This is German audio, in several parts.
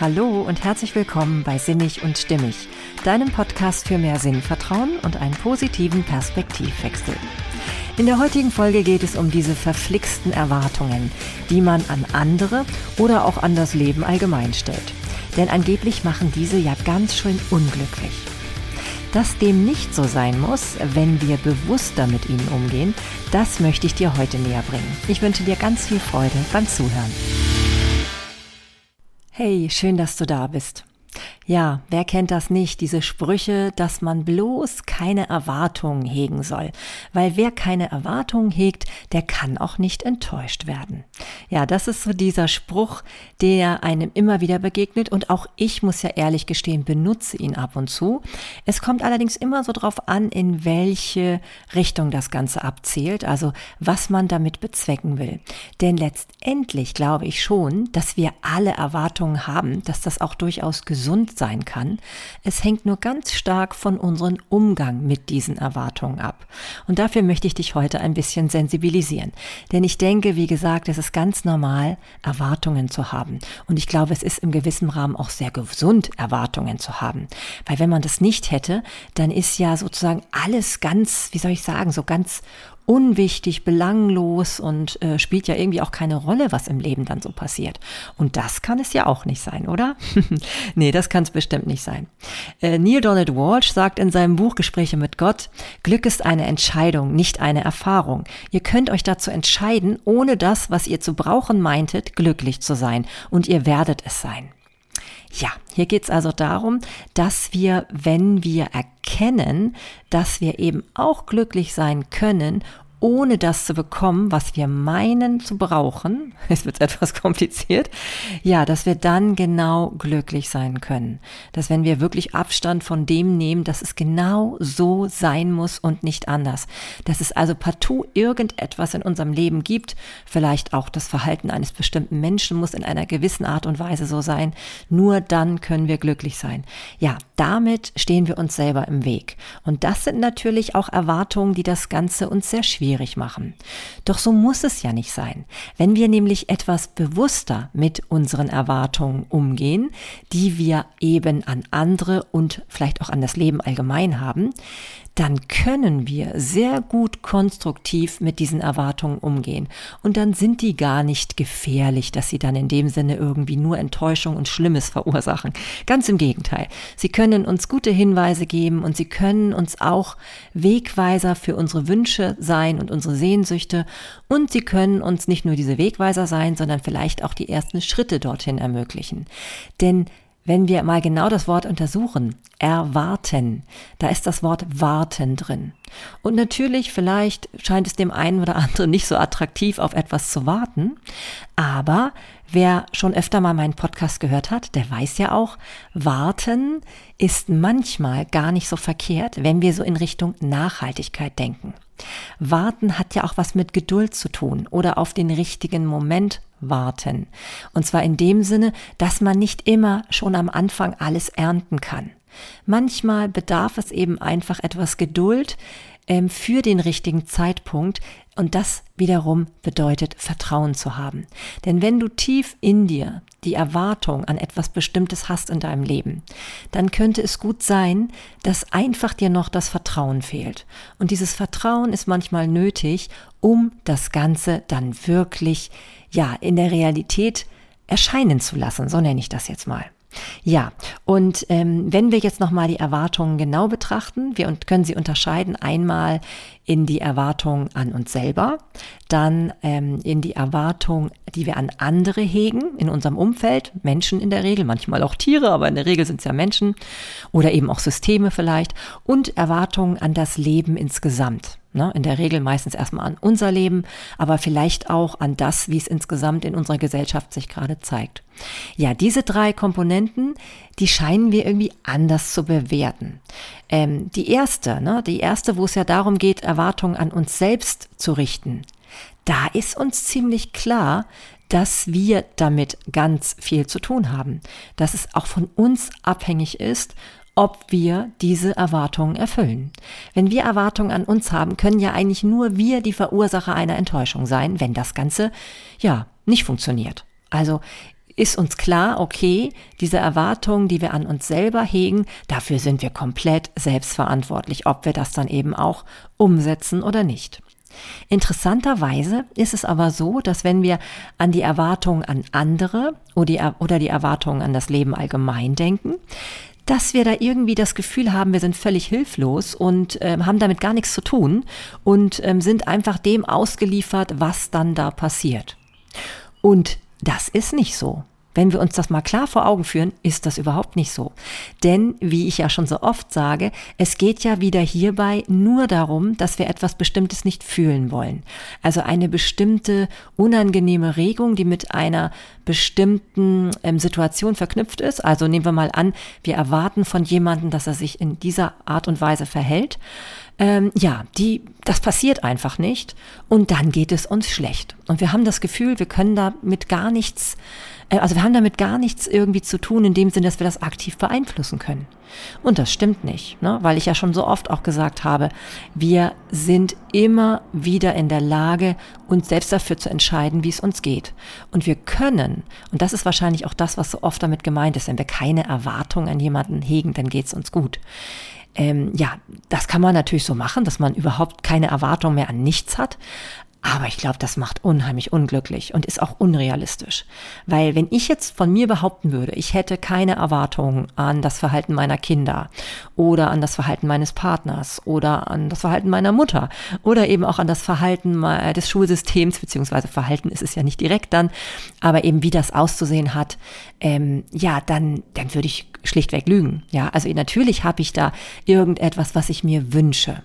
Hallo und herzlich willkommen bei Sinnig und Stimmig, deinem Podcast für mehr Sinnvertrauen und einen positiven Perspektivwechsel. In der heutigen Folge geht es um diese verflixten Erwartungen, die man an andere oder auch an das Leben allgemein stellt. Denn angeblich machen diese ja ganz schön unglücklich. Dass dem nicht so sein muss, wenn wir bewusster mit ihnen umgehen, das möchte ich dir heute näher bringen. Ich wünsche dir ganz viel Freude beim Zuhören. Hey, schön, dass du da bist. Ja, wer kennt das nicht, diese Sprüche, dass man bloß keine Erwartungen hegen soll. Weil wer keine Erwartungen hegt, der kann auch nicht enttäuscht werden. Ja, das ist so dieser Spruch, der einem immer wieder begegnet und auch ich muss ja ehrlich gestehen, benutze ihn ab und zu. Es kommt allerdings immer so drauf an, in welche Richtung das Ganze abzählt, also was man damit bezwecken will. Denn letztendlich glaube ich schon, dass wir alle Erwartungen haben, dass das auch durchaus gesund sein kann. Es hängt nur ganz stark von unserem Umgang mit diesen Erwartungen ab. Und dafür möchte ich dich heute ein bisschen sensibilisieren. Denn ich denke, wie gesagt, es ist ganz normal, Erwartungen zu haben. Und ich glaube, es ist im gewissen Rahmen auch sehr gesund, Erwartungen zu haben. Weil wenn man das nicht hätte, dann ist ja sozusagen alles ganz, wie soll ich sagen, so ganz unwichtig, belanglos und äh, spielt ja irgendwie auch keine Rolle, was im Leben dann so passiert. Und das kann es ja auch nicht sein, oder? nee, das kann es bestimmt nicht sein. Äh, Neil Donald Walsh sagt in seinem Buch Gespräche mit Gott, Glück ist eine Entscheidung, nicht eine Erfahrung. Ihr könnt euch dazu entscheiden, ohne das, was ihr zu brauchen meintet, glücklich zu sein. Und ihr werdet es sein. Ja, hier geht es also darum, dass wir, wenn wir erkennen, dass wir eben auch glücklich sein können ohne das zu bekommen, was wir meinen zu brauchen, es wird etwas kompliziert, ja, dass wir dann genau glücklich sein können. Dass wenn wir wirklich Abstand von dem nehmen, dass es genau so sein muss und nicht anders. Dass es also partout irgendetwas in unserem Leben gibt, vielleicht auch das Verhalten eines bestimmten Menschen muss in einer gewissen Art und Weise so sein, nur dann können wir glücklich sein. Ja, damit stehen wir uns selber im Weg. Und das sind natürlich auch Erwartungen, die das Ganze uns sehr schwierig schwierig machen. Doch so muss es ja nicht sein. Wenn wir nämlich etwas bewusster mit unseren Erwartungen umgehen, die wir eben an andere und vielleicht auch an das Leben allgemein haben, dann können wir sehr gut konstruktiv mit diesen Erwartungen umgehen. Und dann sind die gar nicht gefährlich, dass sie dann in dem Sinne irgendwie nur Enttäuschung und Schlimmes verursachen. Ganz im Gegenteil. Sie können uns gute Hinweise geben und sie können uns auch Wegweiser für unsere Wünsche sein und unsere Sehnsüchte. Und sie können uns nicht nur diese Wegweiser sein, sondern vielleicht auch die ersten Schritte dorthin ermöglichen. Denn wenn wir mal genau das Wort untersuchen, erwarten, da ist das Wort warten drin. Und natürlich, vielleicht scheint es dem einen oder anderen nicht so attraktiv, auf etwas zu warten, aber wer schon öfter mal meinen Podcast gehört hat, der weiß ja auch, warten ist manchmal gar nicht so verkehrt, wenn wir so in Richtung Nachhaltigkeit denken. Warten hat ja auch was mit Geduld zu tun oder auf den richtigen Moment warten. Und zwar in dem Sinne, dass man nicht immer schon am Anfang alles ernten kann. Manchmal bedarf es eben einfach etwas Geduld ähm, für den richtigen Zeitpunkt, und das wiederum bedeutet Vertrauen zu haben. Denn wenn du tief in dir die Erwartung an etwas Bestimmtes hast in deinem Leben, dann könnte es gut sein, dass einfach dir noch das Vertrauen fehlt. Und dieses Vertrauen ist manchmal nötig, um das Ganze dann wirklich, ja, in der Realität erscheinen zu lassen. So nenne ich das jetzt mal. Ja, und ähm, wenn wir jetzt nochmal die Erwartungen genau betrachten, wir können sie unterscheiden einmal in die Erwartung an uns selber, dann ähm, in die Erwartung, die wir an andere hegen, in unserem Umfeld, Menschen in der Regel, manchmal auch Tiere, aber in der Regel sind es ja Menschen oder eben auch Systeme vielleicht und Erwartungen an das Leben insgesamt. Ne? In der Regel meistens erstmal an unser Leben, aber vielleicht auch an das, wie es insgesamt in unserer Gesellschaft sich gerade zeigt. Ja, diese drei Komponenten, die scheinen wir irgendwie anders zu bewerten. Ähm, die erste, ne, die erste, wo es ja darum geht, Erwartungen an uns selbst zu richten, da ist uns ziemlich klar, dass wir damit ganz viel zu tun haben, dass es auch von uns abhängig ist, ob wir diese Erwartungen erfüllen. Wenn wir Erwartungen an uns haben, können ja eigentlich nur wir die Verursacher einer Enttäuschung sein, wenn das Ganze, ja, nicht funktioniert. Also ist uns klar, okay, diese Erwartungen, die wir an uns selber hegen, dafür sind wir komplett selbstverantwortlich, ob wir das dann eben auch umsetzen oder nicht. Interessanterweise ist es aber so, dass wenn wir an die Erwartungen an andere oder die Erwartungen an das Leben allgemein denken, dass wir da irgendwie das Gefühl haben, wir sind völlig hilflos und ähm, haben damit gar nichts zu tun und ähm, sind einfach dem ausgeliefert, was dann da passiert. Und das ist nicht so. Wenn wir uns das mal klar vor Augen führen, ist das überhaupt nicht so. Denn, wie ich ja schon so oft sage, es geht ja wieder hierbei nur darum, dass wir etwas Bestimmtes nicht fühlen wollen. Also eine bestimmte unangenehme Regung, die mit einer bestimmten ähm, Situation verknüpft ist. Also nehmen wir mal an, wir erwarten von jemandem, dass er sich in dieser Art und Weise verhält. Ähm, ja, die, das passiert einfach nicht. Und dann geht es uns schlecht. Und wir haben das Gefühl, wir können damit gar nichts äh, also wir haben damit gar nichts irgendwie zu tun, in dem Sinne, dass wir das aktiv beeinflussen können. Und das stimmt nicht, ne? weil ich ja schon so oft auch gesagt habe, wir sind immer wieder in der Lage, uns selbst dafür zu entscheiden, wie es uns geht. Und wir können, und das ist wahrscheinlich auch das, was so oft damit gemeint ist, wenn wir keine Erwartung an jemanden hegen, dann geht es uns gut. Ähm, ja, das kann man natürlich so machen, dass man überhaupt keine Erwartung mehr an nichts hat. Aber ich glaube, das macht unheimlich unglücklich und ist auch unrealistisch. Weil wenn ich jetzt von mir behaupten würde, ich hätte keine Erwartungen an das Verhalten meiner Kinder oder an das Verhalten meines Partners oder an das Verhalten meiner Mutter oder eben auch an das Verhalten des Schulsystems, beziehungsweise Verhalten ist es ja nicht direkt dann, aber eben wie das auszusehen hat, ähm, ja, dann, dann würde ich schlichtweg lügen. Ja, also natürlich habe ich da irgendetwas, was ich mir wünsche.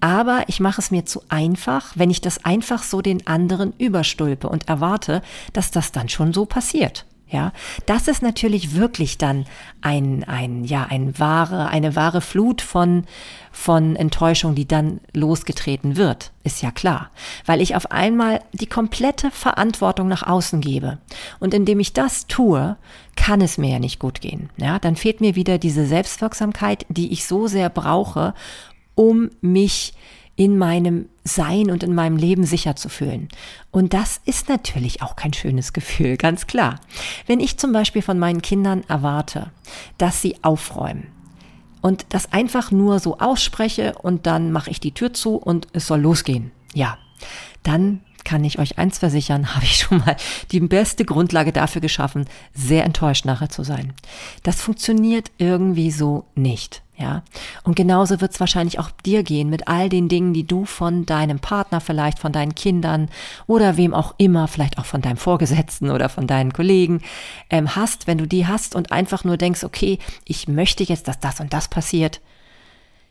Aber ich mache es mir zu einfach, wenn ich das einfach so den anderen überstülpe und erwarte, dass das dann schon so passiert. Ja, das ist natürlich wirklich dann ein, ein, ja, ein wahre, eine wahre Flut von, von Enttäuschung, die dann losgetreten wird. Ist ja klar. Weil ich auf einmal die komplette Verantwortung nach außen gebe. Und indem ich das tue, kann es mir ja nicht gut gehen. Ja, dann fehlt mir wieder diese Selbstwirksamkeit, die ich so sehr brauche, um mich in meinem Sein und in meinem Leben sicher zu fühlen. Und das ist natürlich auch kein schönes Gefühl, ganz klar. Wenn ich zum Beispiel von meinen Kindern erwarte, dass sie aufräumen und das einfach nur so ausspreche und dann mache ich die Tür zu und es soll losgehen, ja, dann kann ich euch eins versichern, habe ich schon mal die beste Grundlage dafür geschaffen, sehr enttäuscht nachher zu sein. Das funktioniert irgendwie so nicht. Ja, und genauso wird es wahrscheinlich auch dir gehen mit all den Dingen, die du von deinem Partner vielleicht, von deinen Kindern oder wem auch immer, vielleicht auch von deinem Vorgesetzten oder von deinen Kollegen ähm, hast, wenn du die hast und einfach nur denkst, okay, ich möchte jetzt, dass das und das passiert,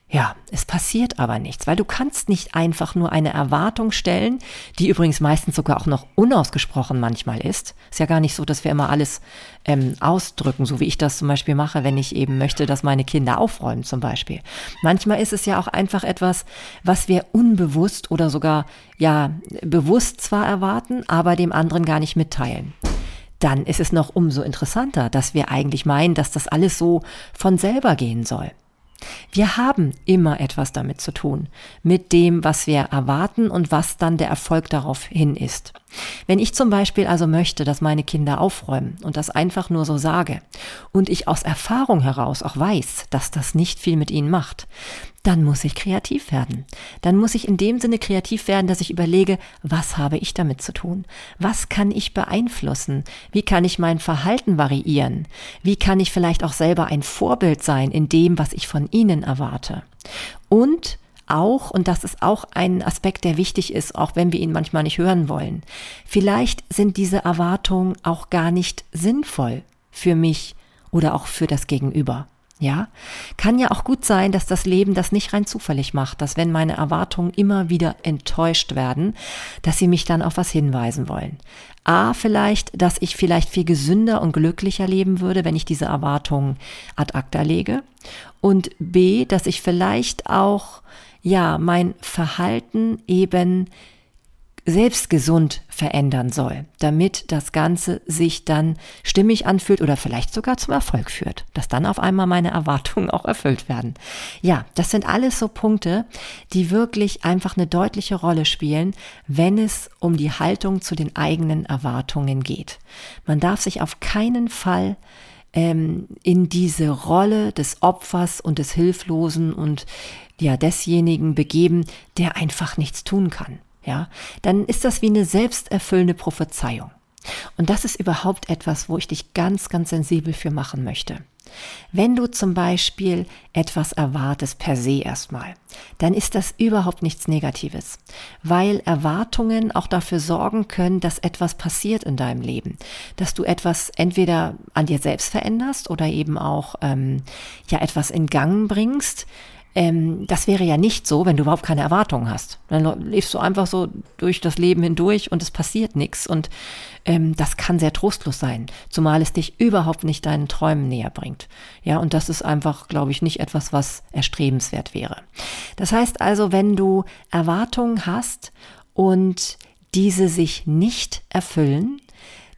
ja, es passiert aber nichts, weil du kannst nicht einfach nur eine Erwartung stellen, die übrigens meistens sogar auch noch unausgesprochen manchmal ist. Ist ja gar nicht so, dass wir immer alles ähm, ausdrücken, so wie ich das zum Beispiel mache, wenn ich eben möchte, dass meine Kinder aufräumen zum Beispiel. Manchmal ist es ja auch einfach etwas, was wir unbewusst oder sogar ja bewusst zwar erwarten, aber dem anderen gar nicht mitteilen dann ist es noch umso interessanter, dass wir eigentlich meinen, dass das alles so von selber gehen soll. Wir haben immer etwas damit zu tun, mit dem, was wir erwarten und was dann der Erfolg darauf hin ist. Wenn ich zum Beispiel also möchte, dass meine Kinder aufräumen und das einfach nur so sage und ich aus Erfahrung heraus auch weiß, dass das nicht viel mit ihnen macht, dann muss ich kreativ werden. Dann muss ich in dem Sinne kreativ werden, dass ich überlege, was habe ich damit zu tun? Was kann ich beeinflussen? Wie kann ich mein Verhalten variieren? Wie kann ich vielleicht auch selber ein Vorbild sein in dem, was ich von ihnen erwarte? Und auch, und das ist auch ein Aspekt, der wichtig ist, auch wenn wir ihn manchmal nicht hören wollen, vielleicht sind diese Erwartungen auch gar nicht sinnvoll für mich oder auch für das Gegenüber. Ja, kann ja auch gut sein, dass das Leben das nicht rein zufällig macht, dass wenn meine Erwartungen immer wieder enttäuscht werden, dass sie mich dann auf was hinweisen wollen. A, vielleicht, dass ich vielleicht viel gesünder und glücklicher leben würde, wenn ich diese Erwartungen ad acta lege. Und B, dass ich vielleicht auch ja, mein Verhalten eben selbst gesund verändern soll, damit das Ganze sich dann stimmig anfühlt oder vielleicht sogar zum Erfolg führt, dass dann auf einmal meine Erwartungen auch erfüllt werden. Ja, das sind alles so Punkte, die wirklich einfach eine deutliche Rolle spielen, wenn es um die Haltung zu den eigenen Erwartungen geht. Man darf sich auf keinen Fall ähm, in diese Rolle des Opfers und des Hilflosen und ja desjenigen begeben, der einfach nichts tun kann ja, dann ist das wie eine selbsterfüllende Prophezeiung. Und das ist überhaupt etwas, wo ich dich ganz, ganz sensibel für machen möchte. Wenn du zum Beispiel etwas erwartest per se erstmal, dann ist das überhaupt nichts Negatives, weil Erwartungen auch dafür sorgen können, dass etwas passiert in deinem Leben, dass du etwas entweder an dir selbst veränderst oder eben auch ähm, ja etwas in Gang bringst, ähm, das wäre ja nicht so, wenn du überhaupt keine Erwartungen hast. Dann lebst du einfach so durch das Leben hindurch und es passiert nichts. Und ähm, das kann sehr trostlos sein, zumal es dich überhaupt nicht deinen Träumen näher bringt. Ja, und das ist einfach, glaube ich, nicht etwas, was erstrebenswert wäre. Das heißt also, wenn du Erwartungen hast und diese sich nicht erfüllen,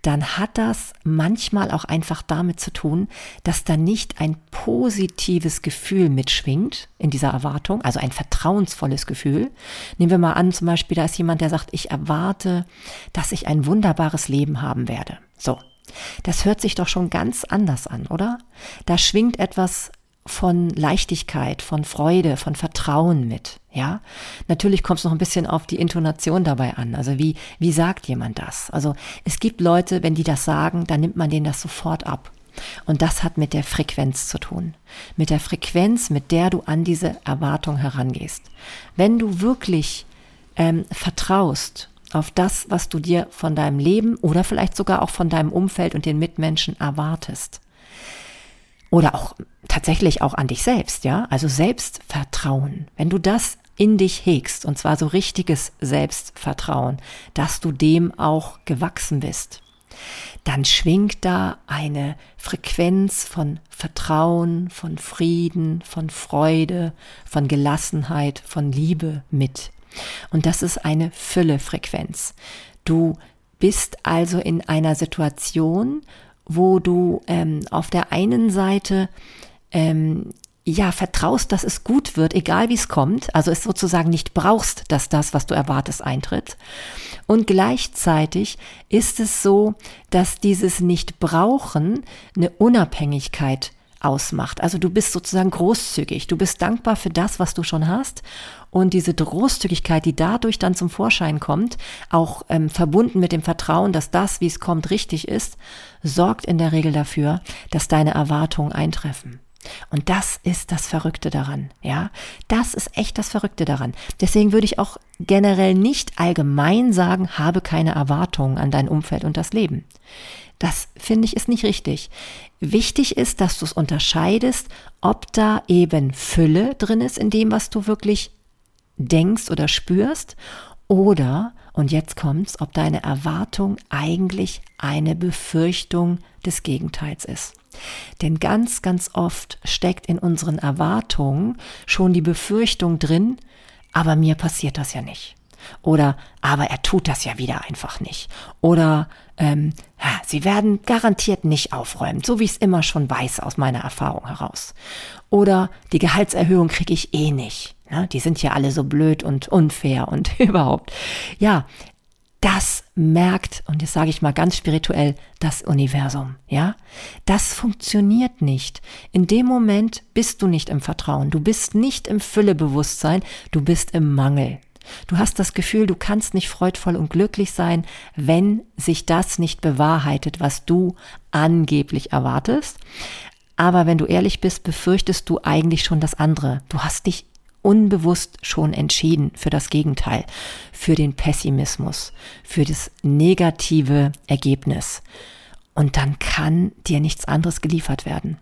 dann hat das manchmal auch einfach damit zu tun, dass da nicht ein positives Gefühl mitschwingt in dieser Erwartung, also ein vertrauensvolles Gefühl. Nehmen wir mal an, zum Beispiel, da ist jemand, der sagt, ich erwarte, dass ich ein wunderbares Leben haben werde. So. Das hört sich doch schon ganz anders an, oder? Da schwingt etwas von Leichtigkeit, von Freude, von Vertrauen mit. Ja, natürlich kommt es noch ein bisschen auf die Intonation dabei an. Also wie, wie sagt jemand das? Also es gibt Leute, wenn die das sagen, dann nimmt man denen das sofort ab. Und das hat mit der Frequenz zu tun. Mit der Frequenz, mit der du an diese Erwartung herangehst. Wenn du wirklich ähm, vertraust auf das, was du dir von deinem Leben oder vielleicht sogar auch von deinem Umfeld und den Mitmenschen erwartest, oder auch tatsächlich auch an dich selbst, ja? Also Selbstvertrauen. Wenn du das in dich hegst, und zwar so richtiges Selbstvertrauen, dass du dem auch gewachsen bist, dann schwingt da eine Frequenz von Vertrauen, von Frieden, von Freude, von Gelassenheit, von Liebe mit. Und das ist eine Fülle-Frequenz. Du bist also in einer Situation, wo du ähm, auf der einen Seite ähm, ja, vertraust, dass es gut wird, egal wie es kommt, also es sozusagen nicht brauchst, dass das, was du erwartest, eintritt. Und gleichzeitig ist es so, dass dieses Nicht-Brauchen eine Unabhängigkeit ausmacht. Also du bist sozusagen großzügig, du bist dankbar für das, was du schon hast und diese Großzügigkeit, die dadurch dann zum Vorschein kommt, auch ähm, verbunden mit dem Vertrauen, dass das, wie es kommt, richtig ist, sorgt in der Regel dafür, dass deine Erwartungen eintreffen. Und das ist das Verrückte daran, ja. Das ist echt das Verrückte daran. Deswegen würde ich auch generell nicht allgemein sagen, habe keine Erwartungen an dein Umfeld und das Leben. Das finde ich ist nicht richtig. Wichtig ist, dass du es unterscheidest, ob da eben Fülle drin ist in dem, was du wirklich denkst oder spürst, oder, und jetzt kommt's, ob deine Erwartung eigentlich eine Befürchtung des Gegenteils ist. Denn ganz, ganz oft steckt in unseren Erwartungen schon die Befürchtung drin, aber mir passiert das ja nicht. Oder aber er tut das ja wieder einfach nicht. Oder ähm, sie werden garantiert nicht aufräumen, so wie ich es immer schon weiß aus meiner Erfahrung heraus. Oder die Gehaltserhöhung kriege ich eh nicht. Ne? Die sind ja alle so blöd und unfair und überhaupt. Ja, das merkt, und jetzt sage ich mal ganz spirituell, das Universum, ja? Das funktioniert nicht. In dem Moment bist du nicht im Vertrauen, du bist nicht im Füllebewusstsein, du bist im Mangel. Du hast das Gefühl, du kannst nicht freudvoll und glücklich sein, wenn sich das nicht bewahrheitet, was du angeblich erwartest. Aber wenn du ehrlich bist, befürchtest du eigentlich schon das andere. Du hast dich unbewusst schon entschieden für das Gegenteil, für den Pessimismus, für das negative Ergebnis. Und dann kann dir nichts anderes geliefert werden.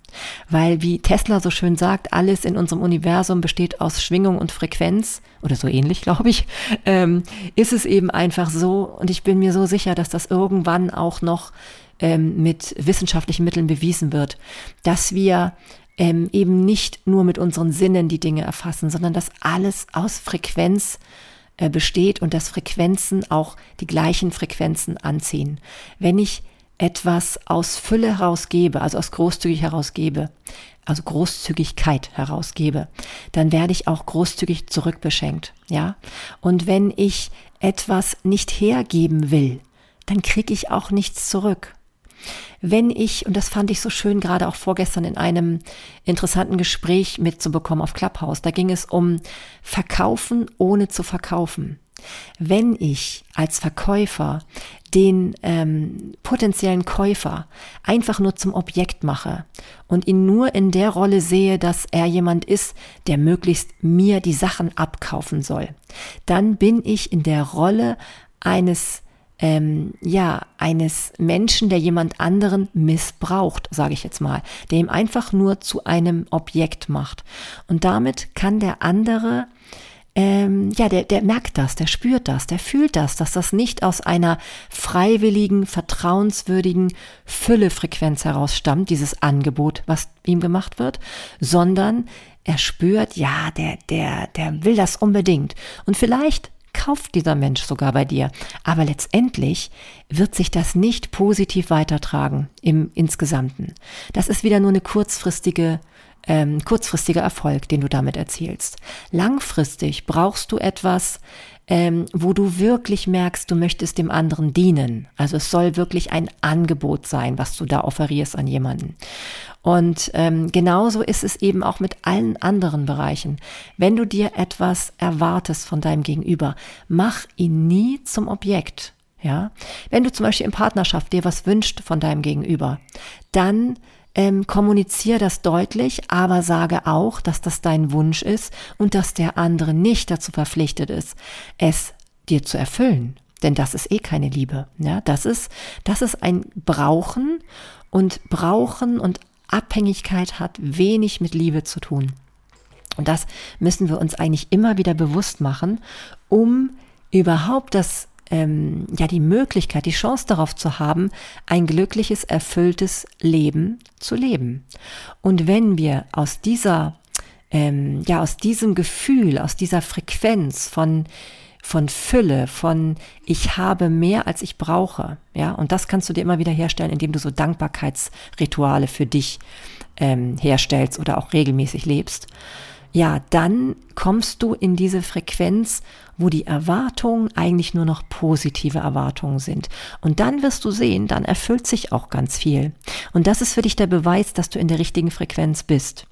Weil, wie Tesla so schön sagt, alles in unserem Universum besteht aus Schwingung und Frequenz, oder so ähnlich, glaube ich, ähm, ist es eben einfach so. Und ich bin mir so sicher, dass das irgendwann auch noch ähm, mit wissenschaftlichen Mitteln bewiesen wird, dass wir ähm, eben nicht nur mit unseren Sinnen die Dinge erfassen, sondern dass alles aus Frequenz äh, besteht und dass Frequenzen auch die gleichen Frequenzen anziehen. Wenn ich etwas aus Fülle herausgebe, also aus großzügig herausgebe, also Großzügigkeit herausgebe, dann werde ich auch großzügig zurückbeschenkt, ja? Und wenn ich etwas nicht hergeben will, dann kriege ich auch nichts zurück. Wenn ich, und das fand ich so schön, gerade auch vorgestern in einem interessanten Gespräch mitzubekommen auf Clubhouse, da ging es um Verkaufen ohne zu verkaufen. Wenn ich als Verkäufer den ähm, potenziellen Käufer einfach nur zum Objekt mache und ihn nur in der Rolle sehe, dass er jemand ist, der möglichst mir die Sachen abkaufen soll, dann bin ich in der Rolle eines ähm, ja, eines Menschen, der jemand anderen missbraucht, sage ich jetzt mal, der ihm einfach nur zu einem Objekt macht. Und damit kann der andere ähm, ja, der, der merkt das, der spürt das, der fühlt das, dass das nicht aus einer freiwilligen, vertrauenswürdigen Füllefrequenz heraus stammt, dieses Angebot, was ihm gemacht wird, sondern er spürt, ja, der, der, der will das unbedingt. Und vielleicht kauft dieser Mensch sogar bei dir. Aber letztendlich wird sich das nicht positiv weitertragen im Insgesamten. Das ist wieder nur eine kurzfristige ähm, kurzfristiger Erfolg, den du damit erzielst. Langfristig brauchst du etwas, ähm, wo du wirklich merkst, du möchtest dem anderen dienen. Also es soll wirklich ein Angebot sein, was du da offerierst an jemanden. Und ähm, genauso ist es eben auch mit allen anderen Bereichen. Wenn du dir etwas erwartest von deinem Gegenüber, mach ihn nie zum Objekt. Ja, wenn du zum Beispiel in Partnerschaft dir was wünscht von deinem Gegenüber, dann ähm, kommuniziere das deutlich, aber sage auch, dass das dein Wunsch ist und dass der andere nicht dazu verpflichtet ist, es dir zu erfüllen. Denn das ist eh keine Liebe. Ja, das ist, das ist ein Brauchen und Brauchen und Abhängigkeit hat wenig mit Liebe zu tun. Und das müssen wir uns eigentlich immer wieder bewusst machen, um überhaupt das ähm, ja die Möglichkeit, die Chance darauf zu haben, ein glückliches, erfülltes Leben zu leben. Und wenn wir aus dieser, ähm, ja, aus diesem Gefühl, aus dieser Frequenz von von Fülle, von ich habe mehr als ich brauche, ja, und das kannst du dir immer wieder herstellen, indem du so Dankbarkeitsrituale für dich ähm, herstellst oder auch regelmäßig lebst ja, dann kommst du in diese Frequenz, wo die Erwartungen eigentlich nur noch positive Erwartungen sind. Und dann wirst du sehen, dann erfüllt sich auch ganz viel. Und das ist für dich der Beweis, dass du in der richtigen Frequenz bist.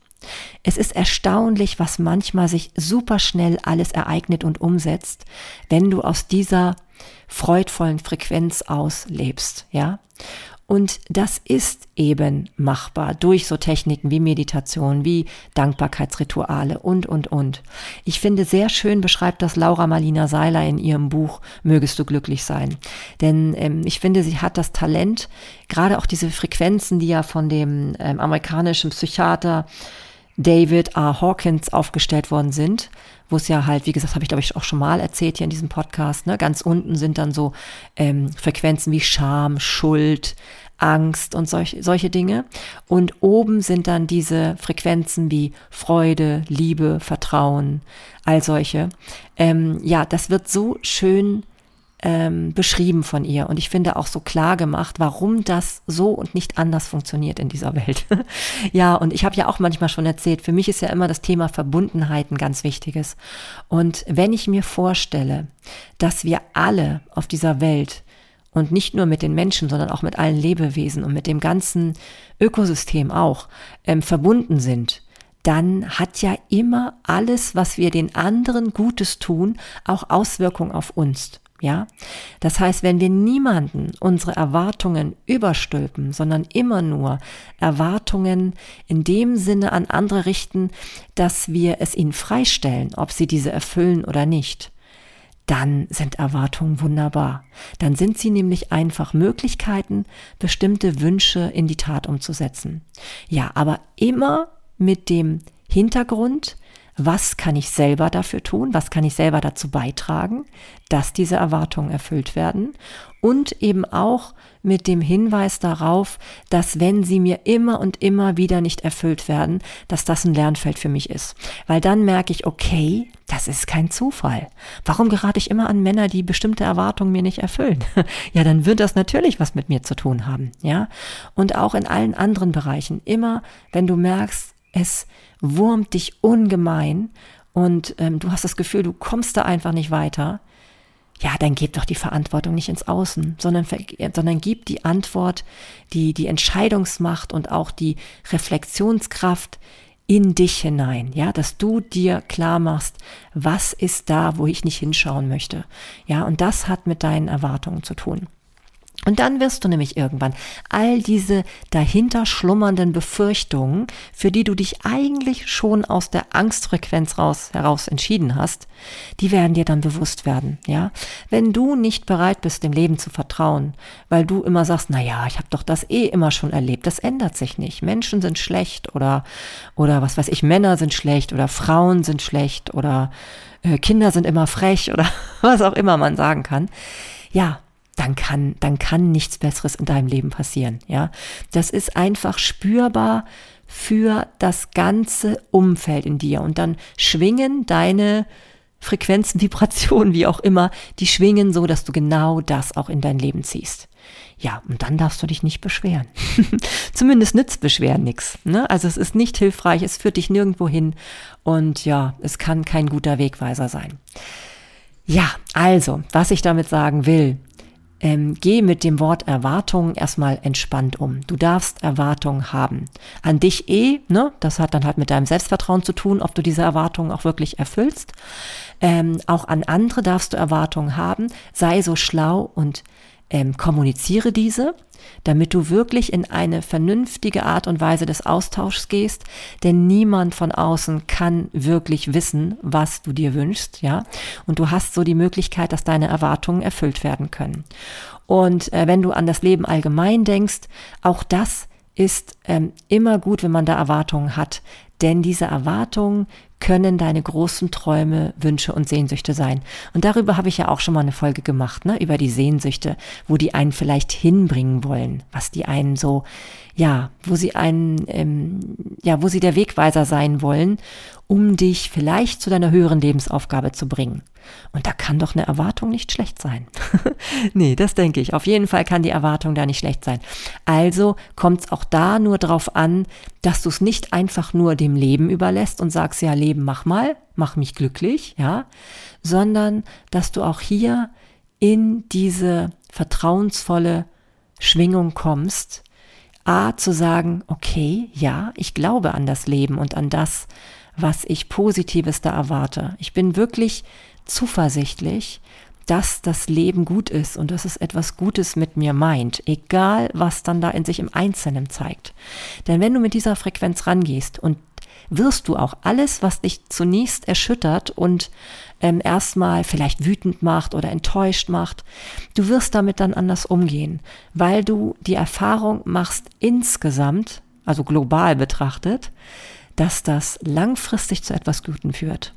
Es ist erstaunlich, was manchmal sich super schnell alles ereignet und umsetzt, wenn du aus dieser freudvollen Frequenz auslebst, ja? Und das ist eben machbar durch so Techniken wie Meditation, wie Dankbarkeitsrituale und, und, und. Ich finde, sehr schön beschreibt das Laura Marlina Seiler in ihrem Buch Mögest du glücklich sein. Denn ähm, ich finde, sie hat das Talent, gerade auch diese Frequenzen, die ja von dem ähm, amerikanischen Psychiater David R. Hawkins aufgestellt worden sind, wo es ja halt, wie gesagt, habe ich glaube ich auch schon mal erzählt hier in diesem Podcast, ne? ganz unten sind dann so ähm, Frequenzen wie Scham, Schuld, Angst und solch, solche Dinge. Und oben sind dann diese Frequenzen wie Freude, Liebe, Vertrauen, all solche. Ähm, ja, das wird so schön ähm, beschrieben von ihr und ich finde auch so klar gemacht, warum das so und nicht anders funktioniert in dieser Welt. ja, und ich habe ja auch manchmal schon erzählt, für mich ist ja immer das Thema Verbundenheit ein ganz wichtiges. Und wenn ich mir vorstelle, dass wir alle auf dieser Welt und nicht nur mit den Menschen, sondern auch mit allen Lebewesen und mit dem ganzen Ökosystem auch ähm, verbunden sind, dann hat ja immer alles, was wir den anderen Gutes tun, auch Auswirkungen auf uns. Ja, das heißt, wenn wir niemanden unsere Erwartungen überstülpen, sondern immer nur Erwartungen in dem Sinne an andere richten, dass wir es ihnen freistellen, ob sie diese erfüllen oder nicht, dann sind Erwartungen wunderbar. Dann sind sie nämlich einfach Möglichkeiten, bestimmte Wünsche in die Tat umzusetzen. Ja, aber immer mit dem Hintergrund, was kann ich selber dafür tun, was kann ich selber dazu beitragen, dass diese Erwartungen erfüllt werden und eben auch mit dem Hinweis darauf, dass wenn sie mir immer und immer wieder nicht erfüllt werden, dass das ein Lernfeld für mich ist. Weil dann merke ich, okay, das ist kein Zufall. Warum gerate ich immer an Männer, die bestimmte Erwartungen mir nicht erfüllen? ja, dann wird das natürlich was mit mir zu tun haben, ja? Und auch in allen anderen Bereichen. Immer, wenn du merkst, es wurmt dich ungemein und ähm, du hast das Gefühl, du kommst da einfach nicht weiter, ja, dann gib doch die Verantwortung nicht ins Außen, sondern, sondern gib die Antwort, die, die Entscheidungsmacht und auch die Reflexionskraft in dich hinein, ja, dass du dir klar machst, was ist da, wo ich nicht hinschauen möchte. Ja, und das hat mit deinen Erwartungen zu tun. Und dann wirst du nämlich irgendwann all diese dahinter schlummernden Befürchtungen, für die du dich eigentlich schon aus der Angstfrequenz raus, heraus entschieden hast, die werden dir dann bewusst werden, ja? Wenn du nicht bereit bist, dem Leben zu vertrauen, weil du immer sagst, na ja, ich habe doch das eh immer schon erlebt, das ändert sich nicht. Menschen sind schlecht oder oder was weiß ich, Männer sind schlecht oder Frauen sind schlecht oder äh, Kinder sind immer frech oder was auch immer man sagen kann. Ja, dann kann, dann kann nichts Besseres in deinem Leben passieren. Ja, das ist einfach spürbar für das ganze Umfeld in dir und dann schwingen deine Frequenzen, Vibrationen, wie auch immer, die schwingen so, dass du genau das auch in dein Leben ziehst. Ja, und dann darfst du dich nicht beschweren. Zumindest nützt Beschweren nichts. Ne? Also es ist nicht hilfreich, es führt dich nirgendwo hin und ja, es kann kein guter Wegweiser sein. Ja, also, was ich damit sagen will, ähm, geh mit dem Wort Erwartung erstmal entspannt um. Du darfst Erwartungen haben. An dich eh, ne? Das hat dann halt mit deinem Selbstvertrauen zu tun, ob du diese Erwartungen auch wirklich erfüllst. Ähm, auch an andere darfst du Erwartungen haben. Sei so schlau und ähm, kommuniziere diese damit du wirklich in eine vernünftige Art und Weise des Austauschs gehst, denn niemand von außen kann wirklich wissen, was du dir wünschst, ja. Und du hast so die Möglichkeit, dass deine Erwartungen erfüllt werden können. Und äh, wenn du an das Leben allgemein denkst, auch das ist ähm, immer gut, wenn man da Erwartungen hat. Denn diese Erwartungen können deine großen Träume, Wünsche und Sehnsüchte sein. Und darüber habe ich ja auch schon mal eine Folge gemacht, ne, über die Sehnsüchte, wo die einen vielleicht hinbringen wollen, was die einen so, ja, wo sie einen, ähm, ja, wo sie der Wegweiser sein wollen, um dich vielleicht zu deiner höheren Lebensaufgabe zu bringen. Und da kann doch eine Erwartung nicht schlecht sein. nee, das denke ich. Auf jeden Fall kann die Erwartung da nicht schlecht sein. Also kommt es auch da nur darauf an, dass du es nicht einfach nur dem Leben überlässt und sagst, ja, Leben, mach mal, mach mich glücklich, ja, sondern dass du auch hier in diese vertrauensvolle Schwingung kommst, A, zu sagen, okay, ja, ich glaube an das Leben und an das, was ich Positives da erwarte. Ich bin wirklich zuversichtlich, dass das Leben gut ist und dass es etwas Gutes mit mir meint, egal was dann da in sich im Einzelnen zeigt. Denn wenn du mit dieser Frequenz rangehst und wirst du auch alles, was dich zunächst erschüttert und ähm, erstmal vielleicht wütend macht oder enttäuscht macht, du wirst damit dann anders umgehen, weil du die Erfahrung machst insgesamt, also global betrachtet, dass das langfristig zu etwas Guten führt.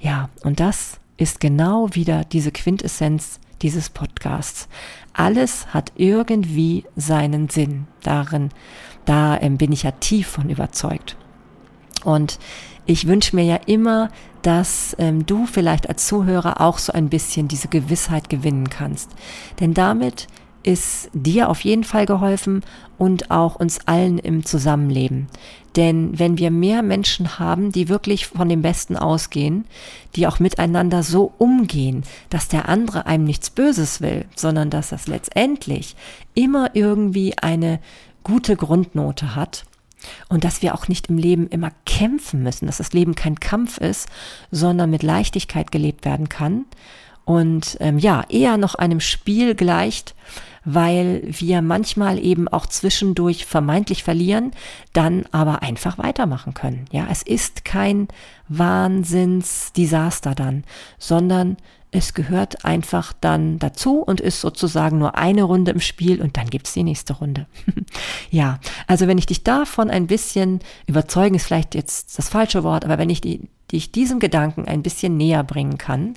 Ja, und das ist genau wieder diese Quintessenz dieses Podcasts. Alles hat irgendwie seinen Sinn. Darin, da ähm, bin ich ja tief von überzeugt. Und ich wünsche mir ja immer, dass ähm, du vielleicht als Zuhörer auch so ein bisschen diese Gewissheit gewinnen kannst. Denn damit ist dir auf jeden Fall geholfen und auch uns allen im Zusammenleben. Denn wenn wir mehr Menschen haben, die wirklich von dem Besten ausgehen, die auch miteinander so umgehen, dass der andere einem nichts Böses will, sondern dass das letztendlich immer irgendwie eine gute Grundnote hat, und dass wir auch nicht im Leben immer kämpfen müssen, dass das Leben kein Kampf ist, sondern mit Leichtigkeit gelebt werden kann und ähm, ja, eher noch einem Spiel gleicht, weil wir manchmal eben auch zwischendurch vermeintlich verlieren, dann aber einfach weitermachen können. Ja, es ist kein Wahnsinnsdesaster dann, sondern es gehört einfach dann dazu und ist sozusagen nur eine Runde im Spiel und dann gibt's die nächste Runde. ja, also wenn ich dich davon ein bisschen überzeugen, ist vielleicht jetzt das falsche Wort, aber wenn ich die, die ich diesem Gedanken ein bisschen näher bringen kann,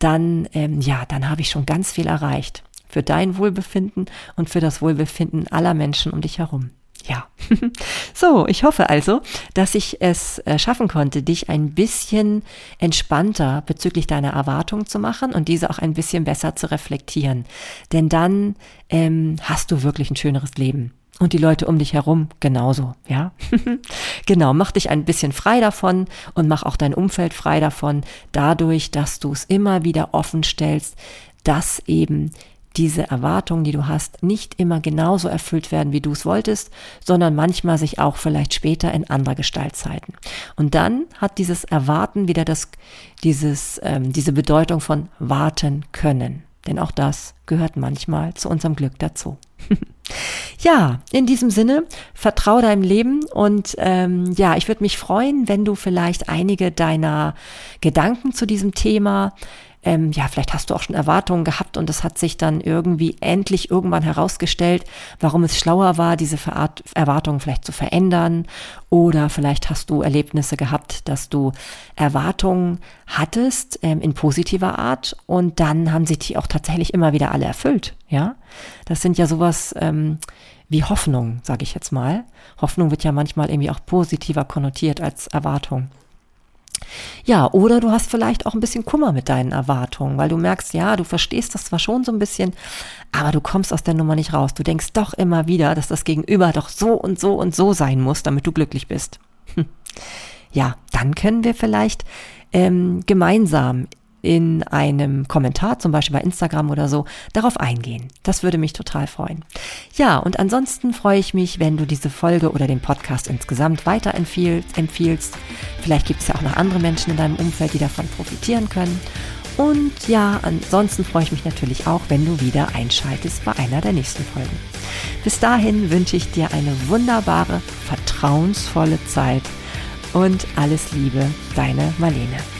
dann, ähm, ja, dann habe ich schon ganz viel erreicht. Für dein Wohlbefinden und für das Wohlbefinden aller Menschen um dich herum. Ja. So, ich hoffe also, dass ich es äh, schaffen konnte, dich ein bisschen entspannter bezüglich deiner Erwartungen zu machen und diese auch ein bisschen besser zu reflektieren. Denn dann ähm, hast du wirklich ein schöneres Leben. Und die Leute um dich herum genauso, ja? genau, mach dich ein bisschen frei davon und mach auch dein Umfeld frei davon, dadurch, dass du es immer wieder offen stellst, dass eben diese Erwartungen, die du hast, nicht immer genauso erfüllt werden, wie du es wolltest, sondern manchmal sich auch vielleicht später in anderer Gestalt zeiten. Und dann hat dieses Erwarten wieder das, dieses, ähm, diese Bedeutung von warten können. Denn auch das gehört manchmal zu unserem Glück dazu. ja, in diesem Sinne, vertraue deinem Leben und ähm, ja, ich würde mich freuen, wenn du vielleicht einige deiner Gedanken zu diesem Thema ähm, ja, vielleicht hast du auch schon Erwartungen gehabt und es hat sich dann irgendwie endlich irgendwann herausgestellt, warum es schlauer war, diese Erwartungen vielleicht zu verändern. Oder vielleicht hast du Erlebnisse gehabt, dass du Erwartungen hattest ähm, in positiver Art und dann haben sich die auch tatsächlich immer wieder alle erfüllt. Ja, das sind ja sowas ähm, wie Hoffnung, sage ich jetzt mal. Hoffnung wird ja manchmal irgendwie auch positiver konnotiert als Erwartung. Ja, oder du hast vielleicht auch ein bisschen Kummer mit deinen Erwartungen, weil du merkst, ja, du verstehst das zwar schon so ein bisschen, aber du kommst aus der Nummer nicht raus. Du denkst doch immer wieder, dass das Gegenüber doch so und so und so sein muss, damit du glücklich bist. Hm. Ja, dann können wir vielleicht ähm, gemeinsam in einem Kommentar, zum Beispiel bei Instagram oder so, darauf eingehen. Das würde mich total freuen. Ja, und ansonsten freue ich mich, wenn du diese Folge oder den Podcast insgesamt weiterempfiehlst. Vielleicht gibt es ja auch noch andere Menschen in deinem Umfeld, die davon profitieren können. Und ja, ansonsten freue ich mich natürlich auch, wenn du wieder einschaltest bei einer der nächsten Folgen. Bis dahin wünsche ich dir eine wunderbare, vertrauensvolle Zeit und alles Liebe, deine Marlene.